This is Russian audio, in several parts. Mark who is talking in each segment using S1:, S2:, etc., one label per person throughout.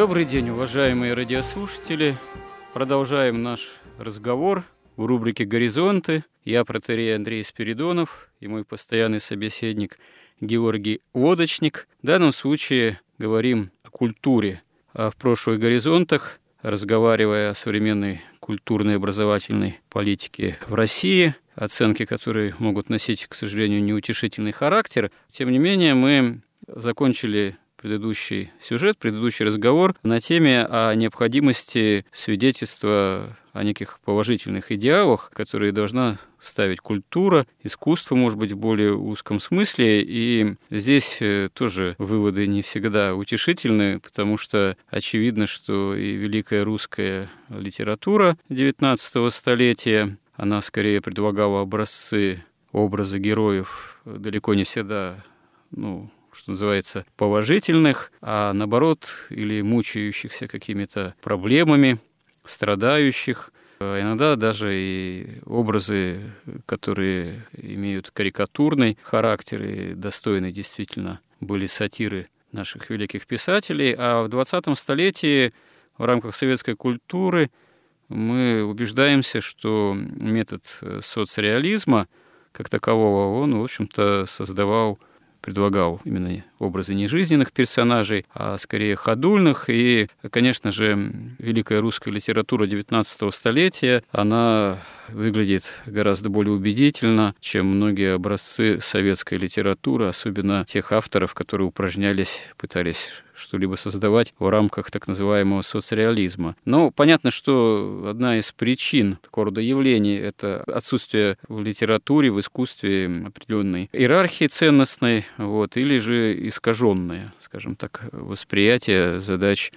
S1: Добрый день, уважаемые радиослушатели. Продолжаем наш разговор в рубрике «Горизонты». Я протерей Андрей Спиридонов и мой постоянный собеседник Георгий Лодочник. В данном случае говорим о культуре. А в прошлых «Горизонтах», разговаривая о современной культурной и образовательной политике в России, оценки которые могут носить, к сожалению, неутешительный характер, тем не менее мы закончили предыдущий сюжет, предыдущий разговор на теме о необходимости свидетельства о неких положительных идеалах, которые должна ставить культура, искусство, может быть, в более узком смысле. И здесь э, тоже выводы не всегда утешительны, потому что очевидно, что и великая русская литература XIX столетия, она скорее предлагала образцы, образы героев далеко не всегда ну, что называется, положительных, а наоборот, или мучающихся какими-то проблемами, страдающих, а иногда даже и образы, которые имеют карикатурный характер и достойны действительно были сатиры наших великих писателей. А в 20 столетии в рамках советской культуры мы убеждаемся, что метод соцреализма как такового, он, в общем-то, создавал предлагал именно образы не жизненных персонажей, а скорее ходульных. И, конечно же, великая русская литература XIX столетия, она выглядит гораздо более убедительно, чем многие образцы советской литературы, особенно тех авторов, которые упражнялись, пытались что-либо создавать в рамках так называемого соцреализма. Но понятно, что одна из причин такого рода явлений — это отсутствие в литературе, в искусстве определенной иерархии ценностной, вот, или же искаженное, скажем так, восприятие задач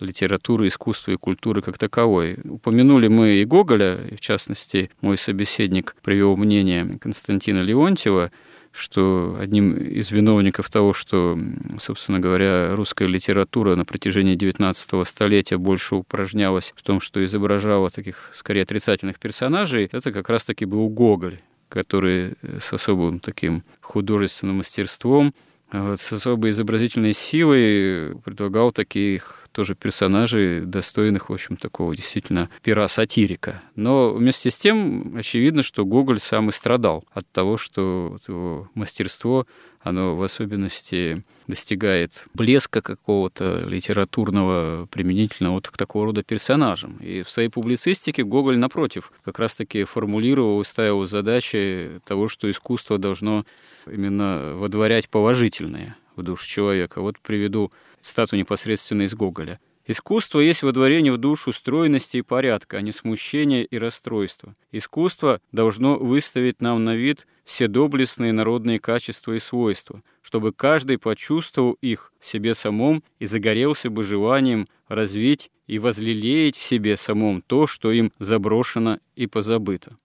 S1: литературы, искусства и культуры как таковой. Упомянули мы и Гоголя, в частности, мой собеседник привел мнение Константина Леонтьева, что одним из виновников того, что, собственно говоря, русская литература на протяжении XIX столетия больше упражнялась в том, что изображала таких, скорее, отрицательных персонажей, это как раз-таки был Гоголь, который с особым таким художественным мастерством, вот, с особой изобразительной силой предлагал таких тоже персонажей, достойных, в общем, такого действительно пера сатирика. Но вместе с тем, очевидно, что Гоголь сам и страдал от того, что его мастерство оно в особенности достигает блеска какого-то литературного применительно вот к такого рода персонажам. И в своей публицистике Гоголь, напротив, как раз-таки формулировал и ставил задачи того, что искусство должно именно водворять положительное в душу человека. Вот приведу цитату непосредственно из Гоголя. Искусство есть водворение в душу стройности и порядка, а не смущения и расстройства. Искусство должно выставить нам на вид все доблестные народные качества и свойства, чтобы каждый почувствовал их в себе самом и загорелся бы желанием развить и возлелеять в себе самом то, что им заброшено и позабыто.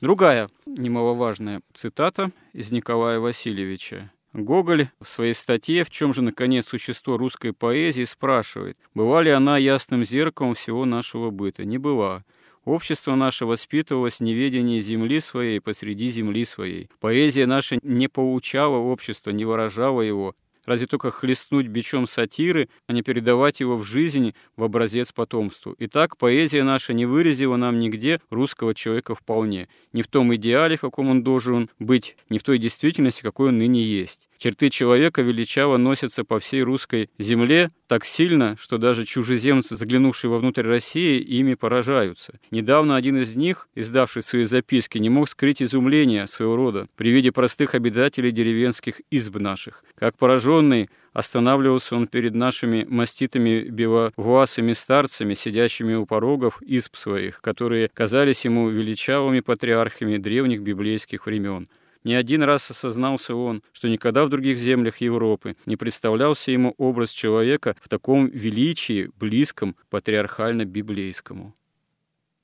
S1: Другая немаловажная цитата из Николая Васильевича. Гоголь в своей статье «В чем же, наконец, существо русской поэзии?» спрашивает, была ли она ясным зеркалом всего нашего быта? Не была. Общество наше воспитывалось в неведении земли своей посреди земли своей. Поэзия наша не получала общества, не выражала его. Разве только хлестнуть бичом сатиры, а не передавать его в жизнь в образец потомству. Итак, поэзия наша не выразила нам нигде русского человека вполне, не в том идеале, в каком он должен быть, не в той действительности, какой он ныне есть. Черты человека величаво носятся по всей русской земле так сильно, что даже чужеземцы, заглянувшие вовнутрь России, ими поражаются. Недавно один из них, издавший свои записки, не мог скрыть изумления своего рода при виде простых обитателей деревенских изб наших. Как пораженный, останавливался он перед нашими маститыми беловуасыми старцами, сидящими у порогов изб своих, которые казались ему величавыми патриархами древних библейских времен. Не один раз осознался он, что никогда в других землях Европы не представлялся ему образ человека в таком величии, близком патриархально-библейскому.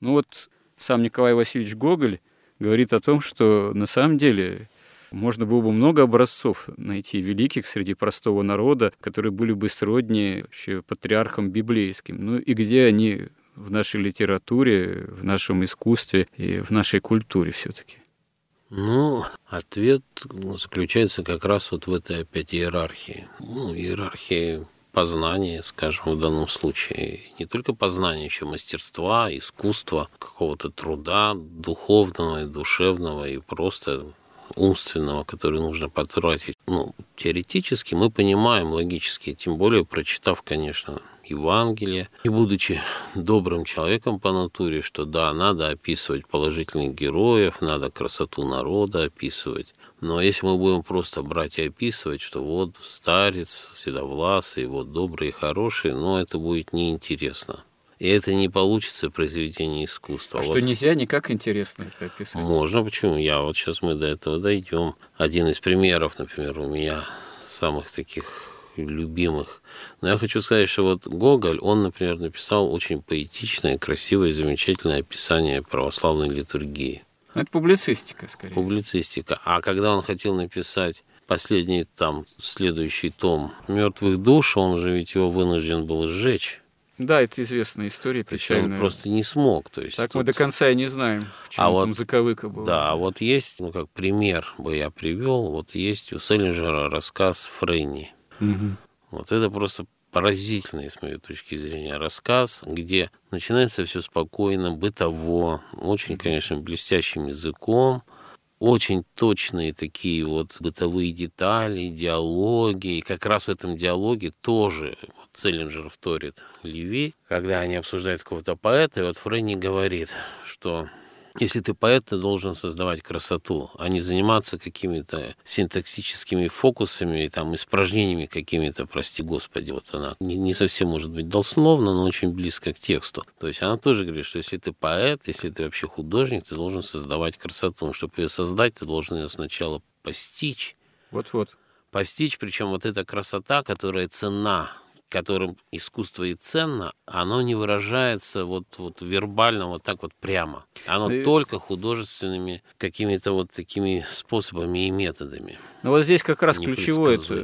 S1: Ну вот сам Николай Васильевич Гоголь говорит о том, что на самом деле можно было бы много образцов найти великих среди простого народа, которые были бы сродни вообще патриархам библейским. Ну и где они в нашей литературе, в нашем искусстве и в нашей культуре все-таки?
S2: Ну, ответ заключается как раз вот в этой опять иерархии. Ну, иерархии познания, скажем, в данном случае. Не только познания, еще мастерства, искусства, какого-то труда духовного и душевного, и просто умственного, который нужно потратить. Ну, теоретически мы понимаем логически, тем более прочитав, конечно, Евангелие. И будучи добрым человеком по натуре, что да, надо описывать положительных героев, надо красоту народа описывать. Но если мы будем просто брать и описывать, что вот старец, седовласый, вот добрый и хороший, но это будет неинтересно. И это не получится произведение искусства.
S1: А вот. что нельзя никак интересно это описывать?
S2: Можно, почему? Я вот сейчас мы до этого дойдем. Один из примеров, например, у меня самых таких любимых. Но я хочу сказать, что вот Гоголь, он, например, написал очень поэтичное, красивое, замечательное описание православной литургии.
S1: Ну, это публицистика, скорее.
S2: Публицистика. А когда он хотел написать последний там, следующий том «Мертвых душ», он же ведь его вынужден был сжечь.
S1: Да, это известная история, печальная.
S2: Он просто не смог. То есть
S1: так тут... мы до конца и не знаем, в чем а там вот, заковыка была.
S2: Да, а вот есть, ну как пример бы я привел, вот есть у Селлинджера рассказ Фрейни. Угу. Вот это просто поразительный, с моей точки зрения, рассказ, где начинается все спокойно, бытово, очень, конечно, блестящим языком, очень точные такие вот бытовые детали, диалоги. И как раз в этом диалоге тоже вот Целлинджер вторит Леви, когда они обсуждают какого-то поэта, и вот Фрейни говорит, что если ты поэт, ты должен создавать красоту, а не заниматься какими-то синтаксическими фокусами и там испражнениями какими-то, прости господи, вот она не, не совсем может быть дословно, но очень близко к тексту. То есть она тоже говорит, что если ты поэт, если ты вообще художник, ты должен создавать красоту. Но чтобы ее создать, ты должен ее сначала постичь.
S1: Вот-вот.
S2: Постичь, причем вот эта красота, которая цена которым искусство и ценно, оно не выражается вот, вот вербально, вот так вот прямо. Оно и... только художественными какими-то вот такими способами и методами.
S1: Ну вот здесь как раз ключевое, это,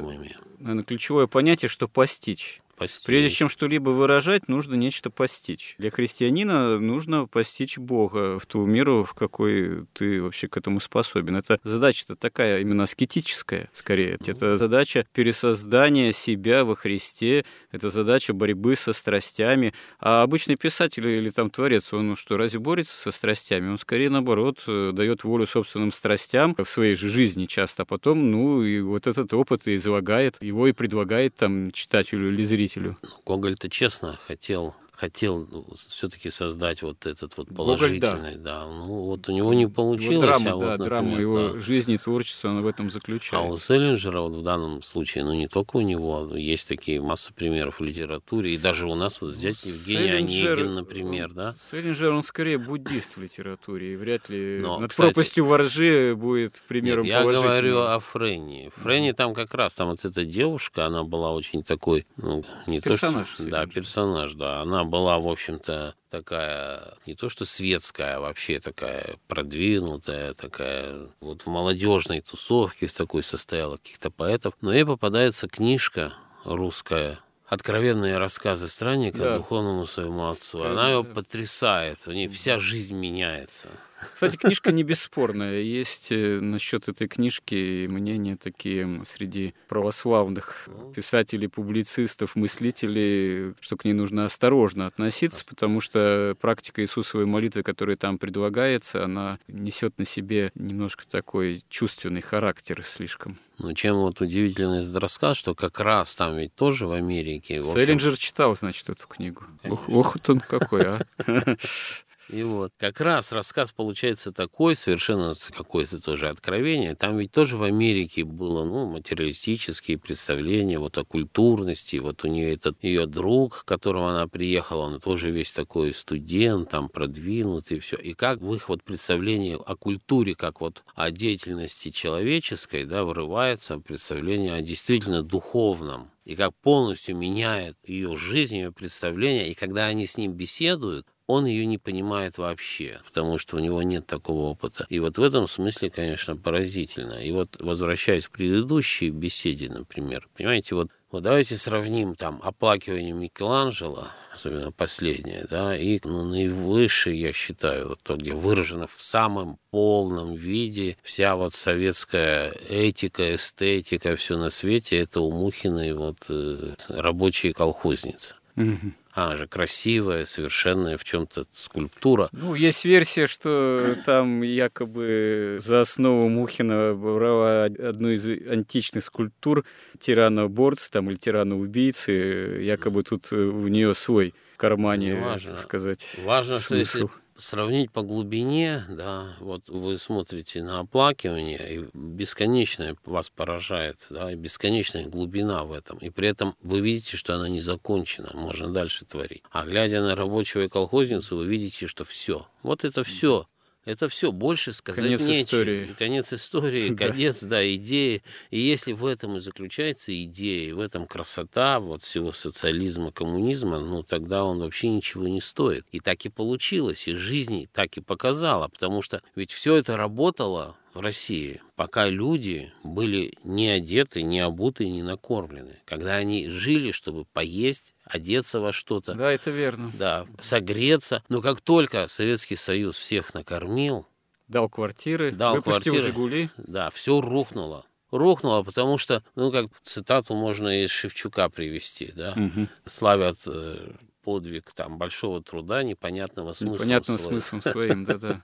S1: наверное, ключевое понятие, что постичь постичь. Прежде чем что-либо выражать, нужно нечто постичь. Для христианина нужно постичь Бога в ту меру, в какой ты вообще к этому способен. Это задача-то такая именно аскетическая, скорее. Это задача пересоздания себя во Христе, это задача борьбы со страстями. А обычный писатель или там творец, он ну, что, разве борется со страстями? Он скорее, наоборот, э, дает волю собственным страстям в своей жизни часто, а потом, ну, и вот этот опыт излагает, его и предлагает там читателю или зрителю зрителю.
S2: Гоголь-то честно хотел хотел ну, все-таки создать вот этот вот положительный, Гоголь, да. да. Ну вот у него не получилось.
S1: Его драма,
S2: а
S1: вот, да, например, драма его да. жизни и творчества, она в этом заключается. А
S2: у Селлинджера вот в данном случае, ну не только у него, есть такие масса примеров в литературе, и даже у нас вот взять Евгений Онегин, например, да.
S1: Селлинджер, он скорее буддист в литературе, и вряд ли Но, над кстати, пропастью воржи будет примером
S2: нет, я говорю о Фрейне. Фрейне там как раз, там вот эта девушка, она была очень такой, ну, не
S1: персонаж,
S2: то, что... Да, персонаж, да. Она была, в общем-то, такая, не то что светская, а вообще такая продвинутая, такая вот в молодежной тусовке в такой состояла каких-то поэтов. Но ей попадается книжка русская откровенные рассказы странника да. духовному своему отцу. Она его потрясает, у нее вся жизнь меняется.
S1: Кстати, книжка не бесспорная. Есть э, насчет этой книжки мнения такие среди православных писателей, публицистов, мыслителей, что к ней нужно осторожно относиться, потому что практика Иисусовой молитвы, которая там предлагается, она несет на себе немножко такой чувственный характер слишком.
S2: Ну, чем вот удивительный этот рассказ, что как раз там ведь тоже в Америке...
S1: Селлинджер читал, значит, эту книгу. Ох, ох, он какой, а.
S2: И вот как раз рассказ получается такой, совершенно какое-то тоже откровение. Там ведь тоже в Америке было ну, материалистические представления вот о культурности. Вот у нее этот ее друг, к которому она приехала, он тоже весь такой студент, там продвинутый все. И как в их вот представлении о культуре, как вот о деятельности человеческой, да, вырывается представление о действительно духовном и как полностью меняет ее жизнь, ее представление. И когда они с ним беседуют, он ее не понимает вообще, потому что у него нет такого опыта. И вот в этом смысле, конечно, поразительно. И вот возвращаясь к предыдущей беседе, например, понимаете, вот вот давайте сравним там оплакивание Микеланджело, особенно последнее, да, и ну, наивысшее, я считаю, вот то, где выражено в самом полном виде вся вот советская этика, эстетика, все на свете, это у Мухиной вот э, рабочие колхозницы. Mm-hmm. Она же красивая, совершенная в чем-то скульптура.
S1: Ну, есть версия, что там якобы за основу Мухина брала одну из античных скульптур тирана-борца там, или тирана-убийцы. Якобы тут у нее свой кармане, важно, так сказать.
S2: Важно, смысл. что если сравнить по глубине, да, вот вы смотрите на оплакивание, и бесконечное вас поражает, да, и бесконечная глубина в этом. И при этом вы видите, что она не закончена, можно дальше творить. А глядя на рабочего и колхозницу, вы видите, что все. Вот это все. Это все, больше сказать
S1: конец
S2: нечего.
S1: Истории.
S2: Конец истории, конец, да, идеи. И если в этом и заключается идея, в этом красота вот всего социализма, коммунизма, ну тогда он вообще ничего не стоит. И так и получилось, и жизнь так и показала, потому что ведь все это работало в России, пока люди были не одеты, не обуты, не накормлены. Когда они жили, чтобы поесть, одеться во что-то.
S1: Да, это верно.
S2: Да, согреться. Но как только Советский Союз всех накормил,
S1: дал квартиры,
S2: дал
S1: выпустил
S2: квартиры,
S1: «Жигули».
S2: Да, все рухнуло. Рухнуло, потому что, ну, как цитату можно из Шевчука привести, да, угу. славят э, подвиг там большого труда непонятного смысла.
S1: Непонятным своим. смыслом своим, да-да.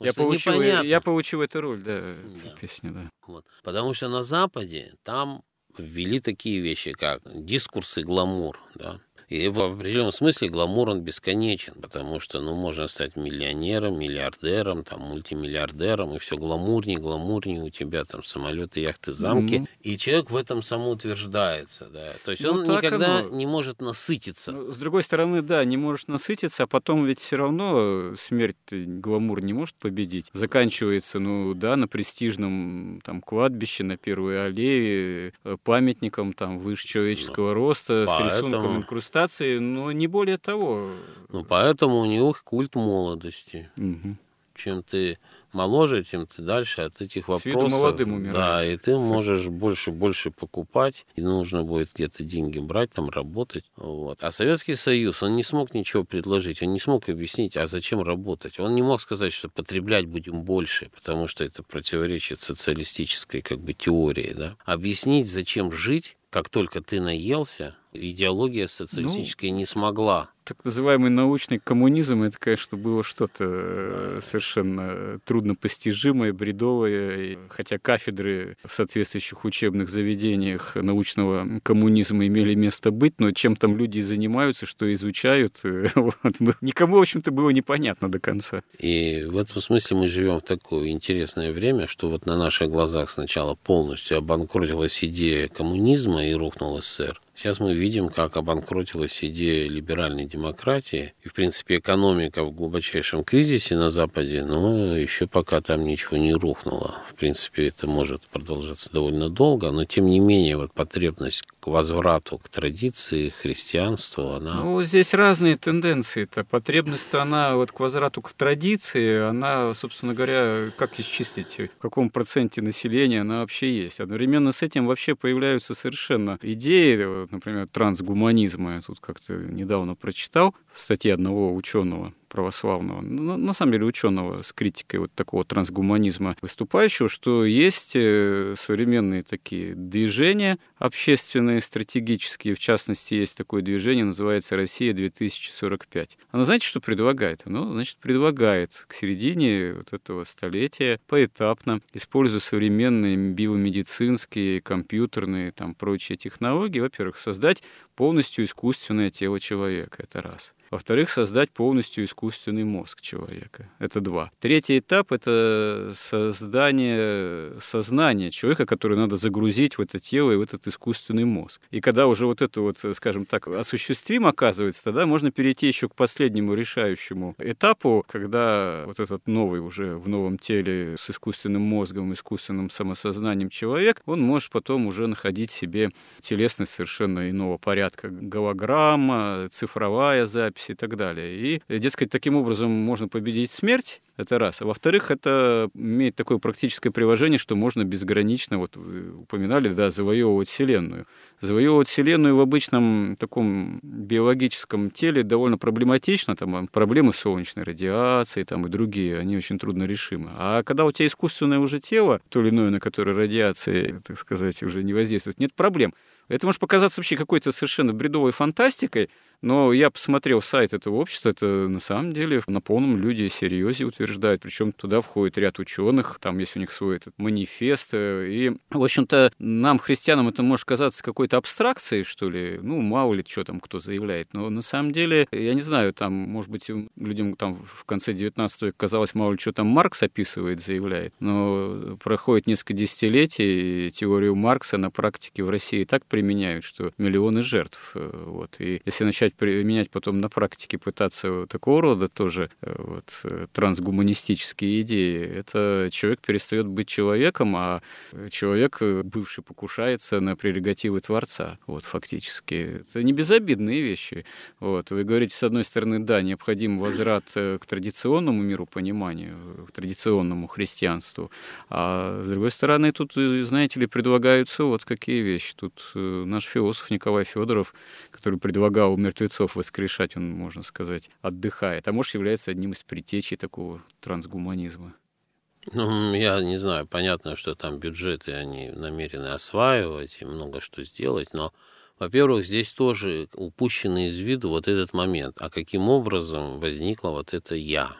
S1: Я, получил, я получил эту роль, да, да. песню, да.
S2: Потому что на Западе там ввели такие вещи, как дискурс и гламур, да. И в определенном смысле гламур он бесконечен, потому что, ну, можно стать миллионером, миллиардером, там, мультимиллиардером, и все гламурнее, гламурнее у тебя там самолеты, яхты, замки. Mm-hmm. И человек в этом самоутверждается, да. То есть ну, он никогда оно... не может насытиться. Ну,
S1: с другой стороны, да, не можешь насытиться, а потом ведь все равно смерть гламур не может победить. Заканчивается, ну, да, на престижном там кладбище, на Первой аллее, э, памятником там выше человеческого ну, роста, поэтому... с рисунком инкрустации адаптации, но не более того.
S2: Ну, поэтому у него культ молодости. Угу. Чем ты моложе, тем ты дальше от этих вопросов. С виду
S1: молодым умираешь.
S2: Да, и ты можешь больше больше покупать, и нужно будет где-то деньги брать, там работать. Вот. А Советский Союз, он не смог ничего предложить, он не смог объяснить, а зачем работать. Он не мог сказать, что потреблять будем больше, потому что это противоречит социалистической как бы теории. Да? Объяснить, зачем жить, как только ты наелся, идеология социалистическая ну, не смогла
S1: так называемый научный коммунизм, это, конечно, было что-то э, совершенно труднопостижимое, бредовое. Хотя кафедры в соответствующих учебных заведениях научного коммунизма имели место быть, но чем там люди занимаются, что изучают, э, вот, никому, в общем-то, было непонятно до конца.
S2: И в этом смысле мы живем в такое интересное время, что вот на наших глазах сначала полностью обанкротилась идея коммунизма и рухнул СССР. Сейчас мы видим, как обанкротилась идея либеральной демократии. И, в принципе, экономика в глубочайшем кризисе на Западе, но еще пока там ничего не рухнуло. В принципе, это может продолжаться довольно долго, но, тем не менее, вот потребность возврату к традиции, христианству, она...
S1: Ну, здесь разные тенденции-то. Потребность-то она вот к возврату к традиции, она, собственно говоря, как исчистить, в каком проценте населения она вообще есть. Одновременно с этим вообще появляются совершенно идеи, например, трансгуманизма. Я тут как-то недавно прочитал в статье одного ученого, православного, на самом деле ученого с критикой вот такого трансгуманизма выступающего, что есть э, современные такие движения общественные, стратегические. В частности, есть такое движение, называется «Россия 2045». Оно знаете, что предлагает? Оно, значит, предлагает к середине вот этого столетия поэтапно, используя современные биомедицинские, компьютерные, там, прочие технологии, во-первых, создать полностью искусственное тело человека. Это раз. Во-вторых, создать полностью искусственный мозг человека. Это два. Третий этап — это создание сознания человека, который надо загрузить в это тело и в этот искусственный мозг. И когда уже вот это вот, скажем так, осуществим оказывается, тогда можно перейти еще к последнему решающему этапу, когда вот этот новый уже в новом теле с искусственным мозгом, искусственным самосознанием человек, он может потом уже находить себе телесность совершенно иного порядка. Голограмма, цифровая запись, записи и так далее. И, дескать, таким образом можно победить смерть, это раз. А во-вторых, это имеет такое практическое приложение, что можно безгранично, вот упоминали, да, завоевывать Вселенную. Завоевывать Вселенную в обычном таком биологическом теле довольно проблематично. Там проблемы солнечной радиации там, и другие, они очень трудно решимы. А когда у тебя искусственное уже тело, то или иное, на которое радиация, так сказать, уже не воздействует, нет проблем. Это может показаться вообще какой-то совершенно бредовой фантастикой, но я посмотрел сайт этого общества, это на самом деле на полном люди серьезе утверждают, причем туда входит ряд ученых, там есть у них свой этот манифест, и, в общем-то, нам, христианам, это может казаться какой-то абстракцией, что ли, ну, мало ли, что там кто заявляет, но на самом деле, я не знаю, там, может быть, людям там в конце 19 века казалось, мало ли, что там Маркс описывает, заявляет, но проходит несколько десятилетий, и теорию Маркса на практике в России так применяют, что миллионы жертв, вот, и если начать применять потом на практике, пытаться такого рода тоже э, вот, э, трансгуманистические идеи, это человек перестает быть человеком, а человек, э, бывший, покушается на прерогативы Творца, вот, фактически. Это не безобидные вещи. Вот. Вы говорите, с одной стороны, да, необходим возврат к традиционному миру пониманию, к традиционному христианству, а с другой стороны, тут, знаете ли, предлагаются вот какие вещи. Тут наш философ Николай Федоров, который предлагал мертвецов воскрешать, он, можно сказать, отдыхает. А может, является одним из притечей такого трансгуманизма.
S2: Ну, я не знаю, понятно, что там бюджеты они намерены осваивать и много что сделать, но, во-первых, здесь тоже упущено из виду вот этот момент, а каким образом возникло вот это «я»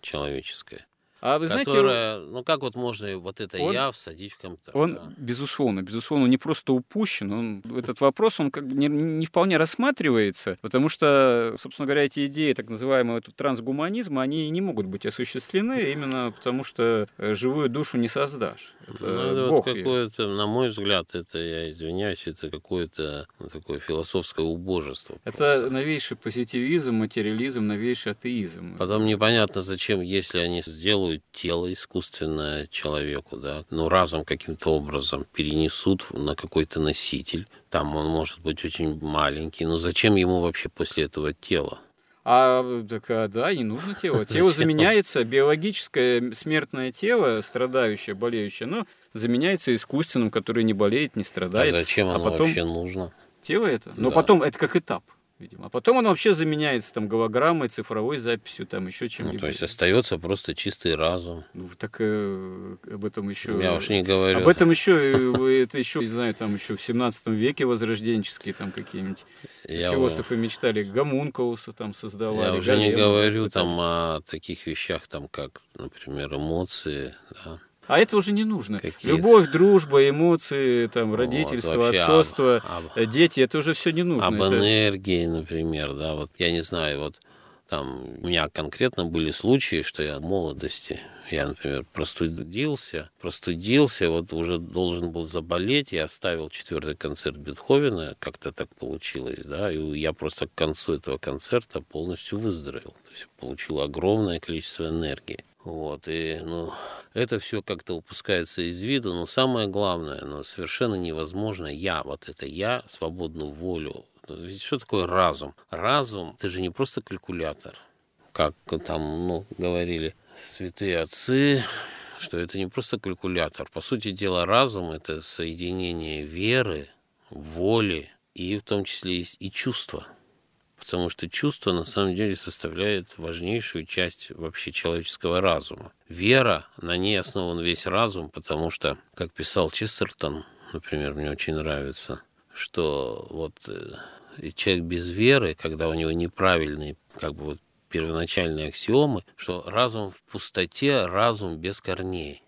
S2: человеческое. А вы знаете, которая, ну как вот можно вот это он, я всадить в компьютер?
S1: Он, да? безусловно, безусловно, не просто упущен, он, этот вопрос, он как бы не, не вполне рассматривается, потому что, собственно говоря, эти идеи так называемого трансгуманизма, они не могут быть осуществлены именно потому, что э, живую душу не создашь.
S2: Это ну, это Бог вот какое-то, на мой взгляд, это, я извиняюсь, это какое-то ну, такое философское убожество.
S1: Это просто. новейший позитивизм, материализм, новейший атеизм.
S2: Потом непонятно, зачем, если они сделают сделают тело искусственное человеку, да, ну, разум каким-то образом перенесут на какой-то носитель. Там он может быть очень маленький, но зачем ему вообще после этого тело?
S1: А так, а, да, не нужно тело. Тело заменяется, биологическое смертное тело, страдающее, болеющее, но заменяется искусственным, которое не болеет, не страдает.
S2: А зачем а оно а потом... вообще нужно?
S1: Тело это? Но да. потом это как этап видимо. А потом он вообще заменяется там голограммой, цифровой записью, там еще чем-нибудь.
S2: Ну, то есть остается просто чистый разум.
S1: Ну, так э, об этом еще...
S2: Я уж не говорю.
S1: Об этом еще, э, это еще, не знаю, там еще в 17 веке возрожденческие там какие-нибудь я философы вы... мечтали, гомункулуса там создавали.
S2: Я уже не говорю там о таких вещах, там как, например, эмоции, да,
S1: а это уже не нужно. Какие Любовь, дружба, эмоции, там, родительство, вот, отцовство, об, об, дети, это уже все не нужно.
S2: Об
S1: это...
S2: энергии, например, да, вот я не знаю, вот там у меня конкретно были случаи, что я в молодости, я, например, простудился, простудился, вот уже должен был заболеть, я оставил четвертый концерт Бетховена, как-то так получилось, да, и я просто к концу этого концерта полностью выздоровел, то есть получил огромное количество энергии. Вот, и, ну, это все как-то упускается из виду, но самое главное, но совершенно невозможно я, вот это я, свободную волю. Ведь что такое разум? Разум – это же не просто калькулятор, как там, ну, говорили святые отцы, что это не просто калькулятор. По сути дела, разум – это соединение веры, воли и в том числе и чувства. Потому что чувство на самом деле составляет важнейшую часть вообще человеческого разума. Вера, на ней основан весь разум, потому что, как писал Честертон, например, мне очень нравится, что вот э, человек без веры, когда у него неправильные как бы вот первоначальные аксиомы, что разум в пустоте, разум без корней.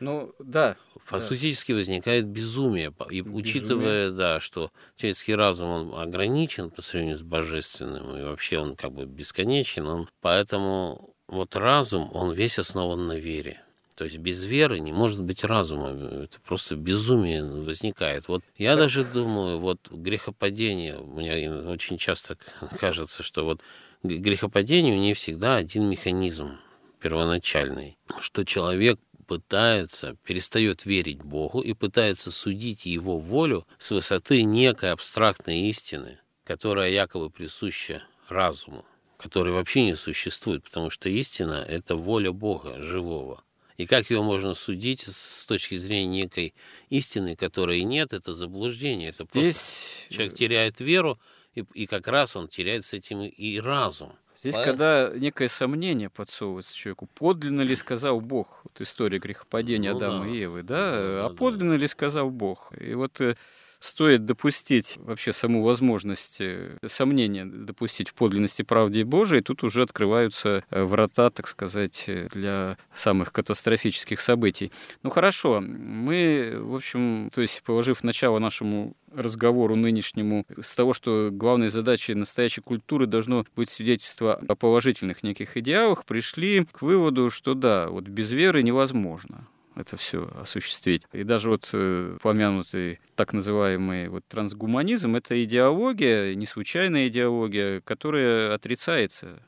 S1: Ну, да.
S2: Фактически да. возникает безумие. И безумие. учитывая, да, что человеческий разум, он ограничен по сравнению с божественным, и вообще он как бы бесконечен, он, поэтому вот разум, он весь основан на вере. То есть без веры не может быть разума. Это просто безумие возникает. Вот я так. даже думаю, вот грехопадение, мне очень часто кажется, что вот грехопадению не всегда один механизм первоначальный, что человек пытается, перестает верить Богу и пытается судить его волю с высоты некой абстрактной истины, которая якобы присуща разуму, который вообще не существует, потому что истина — это воля Бога живого. И как его можно судить с точки зрения некой истины, которой нет, это заблуждение. Это Здесь... просто человек теряет веру, и, и как раз он теряет с этим и разум.
S1: Здесь, Правильно? когда некое сомнение подсовывается человеку, подлинно ли сказал Бог, вот история грехопадения ну, Адама да. и Евы, да, да, а да подлинно да. ли сказал Бог? И вот э, стоит допустить вообще саму возможность, э, сомнения допустить в подлинности правды Божией, тут уже открываются э, врата, так сказать, для самых катастрофических событий. Ну хорошо, мы, в общем, то есть положив начало нашему разговору нынешнему с того, что главной задачей настоящей культуры должно быть свидетельство о положительных неких идеалах, пришли к выводу, что да, вот без веры невозможно это все осуществить. И даже вот э, помянутый так называемый вот трансгуманизм — это идеология, не случайная идеология, которая отрицается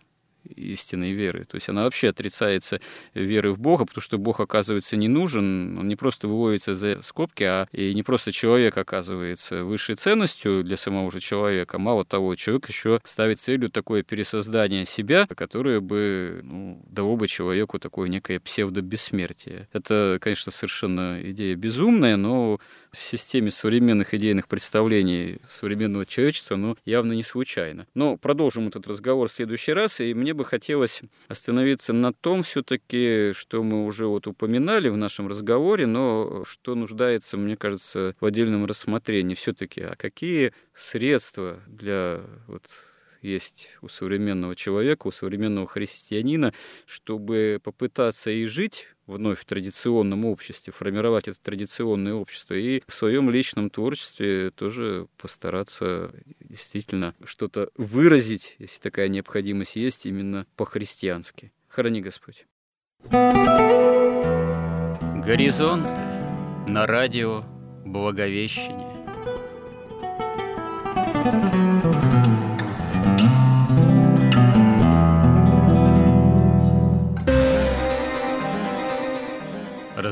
S1: истинной веры. То есть она вообще отрицается веры в Бога, потому что Бог, оказывается, не нужен, он не просто выводится за скобки, а и не просто человек оказывается высшей ценностью для самого же человека. Мало того, человек еще ставит целью такое пересоздание себя, которое бы ну, дало бы человеку такое некое псевдобессмертие. Это, конечно, совершенно идея безумная, но в системе современных идейных представлений современного человечества, но явно не случайно. Но продолжим этот разговор в следующий раз, и мне бы хотелось остановиться на том все-таки, что мы уже вот упоминали в нашем разговоре, но что нуждается, мне кажется, в отдельном рассмотрении все-таки, а какие средства для вот есть у современного человека, у современного христианина, чтобы попытаться и жить вновь в традиционном обществе, формировать это традиционное общество и в своем личном творчестве тоже постараться действительно что-то выразить, если такая необходимость есть, именно по-христиански. Храни Господь.
S3: Горизонты на радио Благовещение.